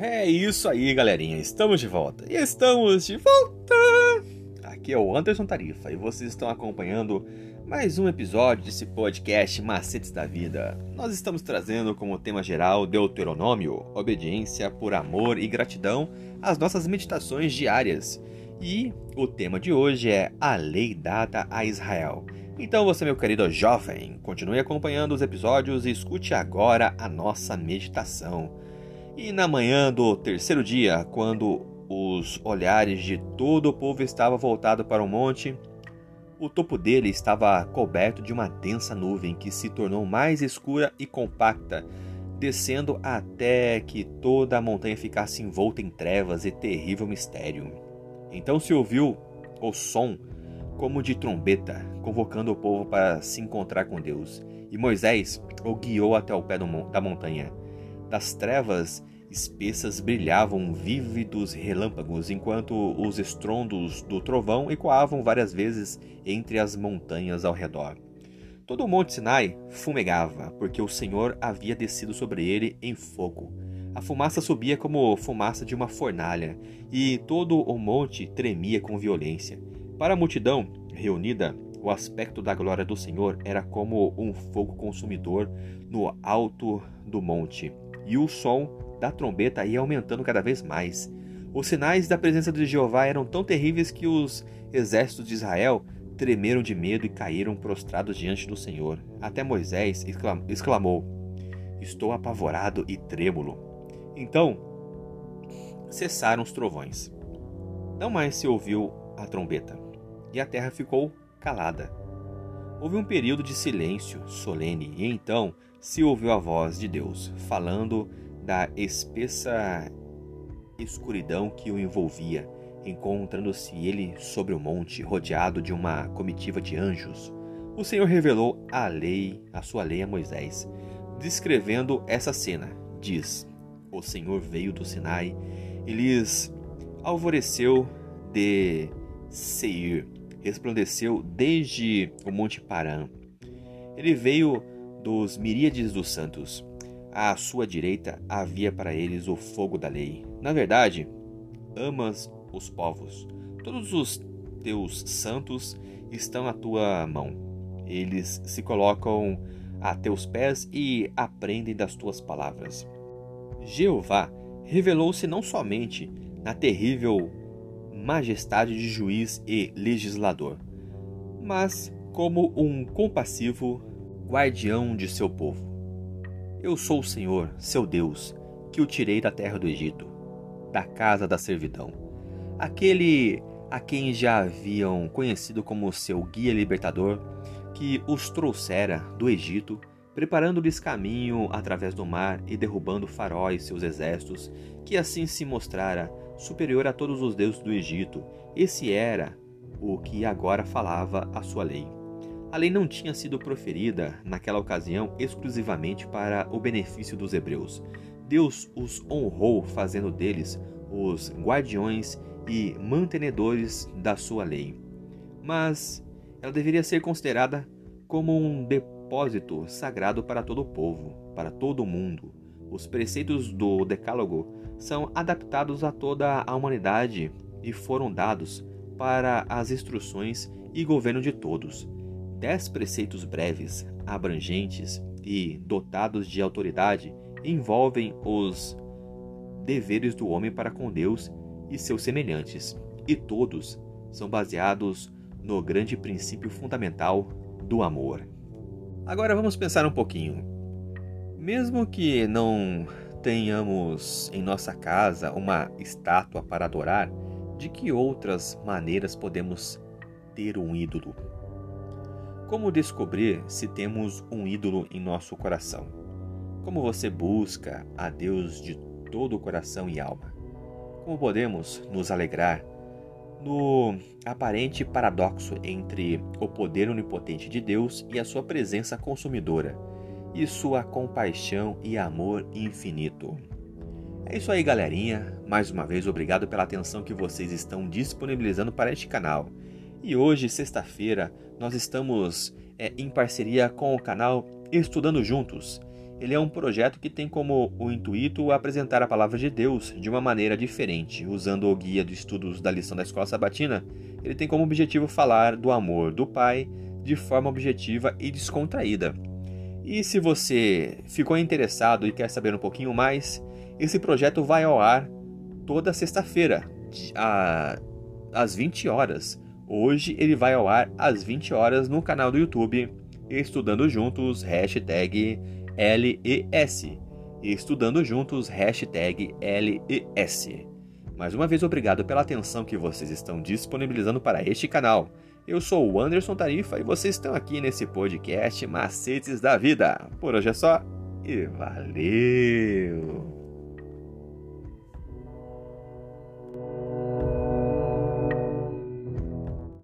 É isso aí, galerinha. Estamos de volta. E estamos de volta! Aqui é o Anderson Tarifa e vocês estão acompanhando mais um episódio desse podcast Macetes da Vida. Nós estamos trazendo como tema geral Deuteronômio, obediência por amor e gratidão às nossas meditações diárias. E o tema de hoje é a lei dada a Israel. Então você, meu querido jovem, continue acompanhando os episódios e escute agora a nossa meditação. E na manhã do terceiro dia, quando os olhares de todo o povo estavam voltados para o monte, o topo dele estava coberto de uma densa nuvem que se tornou mais escura e compacta, descendo até que toda a montanha ficasse envolta em trevas e terrível mistério. Então se ouviu o som como de trombeta, convocando o povo para se encontrar com Deus. E Moisés o guiou até o pé da montanha. Das trevas espessas brilhavam vívidos relâmpagos, enquanto os estrondos do trovão ecoavam várias vezes entre as montanhas ao redor. Todo o monte Sinai fumegava, porque o Senhor havia descido sobre ele em fogo. A fumaça subia como fumaça de uma fornalha, e todo o monte tremia com violência. Para a multidão reunida, o aspecto da glória do Senhor era como um fogo consumidor no alto do monte, e o som da trombeta ia aumentando cada vez mais. Os sinais da presença de Jeová eram tão terríveis que os exércitos de Israel tremeram de medo e caíram prostrados diante do Senhor. Até Moisés exclamou: Estou apavorado e trêmulo. Então cessaram os trovões. Não mais se ouviu a trombeta, e a terra ficou calada. Houve um período de silêncio solene, e então se ouviu a voz de Deus, falando da espessa escuridão que o envolvia, encontrando-se ele sobre o monte, rodeado de uma comitiva de anjos. O Senhor revelou a lei, a sua lei a Moisés, descrevendo essa cena. Diz: O Senhor veio do Sinai e lhes alvoreceu de Seir, resplandeceu desde o monte Parã. Ele veio dos miríades dos santos à sua direita havia para eles o fogo da lei. Na verdade, amas os povos. Todos os teus santos estão à tua mão. Eles se colocam a teus pés e aprendem das tuas palavras. Jeová revelou-se não somente na terrível majestade de juiz e legislador, mas como um compassivo guardião de seu povo. Eu sou o Senhor, seu Deus, que o tirei da terra do Egito, da casa da servidão. Aquele a quem já haviam conhecido como seu guia libertador, que os trouxera do Egito, preparando-lhes caminho através do mar e derrubando faróis seus exércitos, que assim se mostrara superior a todos os deuses do Egito. Esse era o que agora falava a sua lei. A lei não tinha sido proferida naquela ocasião exclusivamente para o benefício dos hebreus. Deus os honrou, fazendo deles os guardiões e mantenedores da sua lei. Mas ela deveria ser considerada como um depósito sagrado para todo o povo, para todo o mundo. Os preceitos do Decálogo são adaptados a toda a humanidade e foram dados para as instruções e governo de todos. Dez preceitos breves, abrangentes e dotados de autoridade envolvem os deveres do homem para com Deus e seus semelhantes, e todos são baseados no grande princípio fundamental do amor. Agora vamos pensar um pouquinho. Mesmo que não tenhamos em nossa casa uma estátua para adorar, de que outras maneiras podemos ter um ídolo? Como descobrir se temos um ídolo em nosso coração? Como você busca a Deus de todo o coração e alma? Como podemos nos alegrar no aparente paradoxo entre o poder onipotente de Deus e a sua presença consumidora, e sua compaixão e amor infinito? É isso aí, galerinha. Mais uma vez, obrigado pela atenção que vocês estão disponibilizando para este canal. E hoje, sexta-feira, nós estamos é, em parceria com o canal Estudando Juntos. Ele é um projeto que tem como o intuito apresentar a palavra de Deus de uma maneira diferente. Usando o guia de estudos da lição da escola sabatina, ele tem como objetivo falar do amor do Pai de forma objetiva e descontraída. E se você ficou interessado e quer saber um pouquinho mais, esse projeto vai ao ar toda sexta-feira, às 20 horas. Hoje ele vai ao ar às 20 horas no canal do YouTube Estudando Juntos, hashtag LES. Estudando Juntos, hashtag LES. Mais uma vez, obrigado pela atenção que vocês estão disponibilizando para este canal. Eu sou o Anderson Tarifa e vocês estão aqui nesse podcast Macetes da Vida. Por hoje é só e valeu!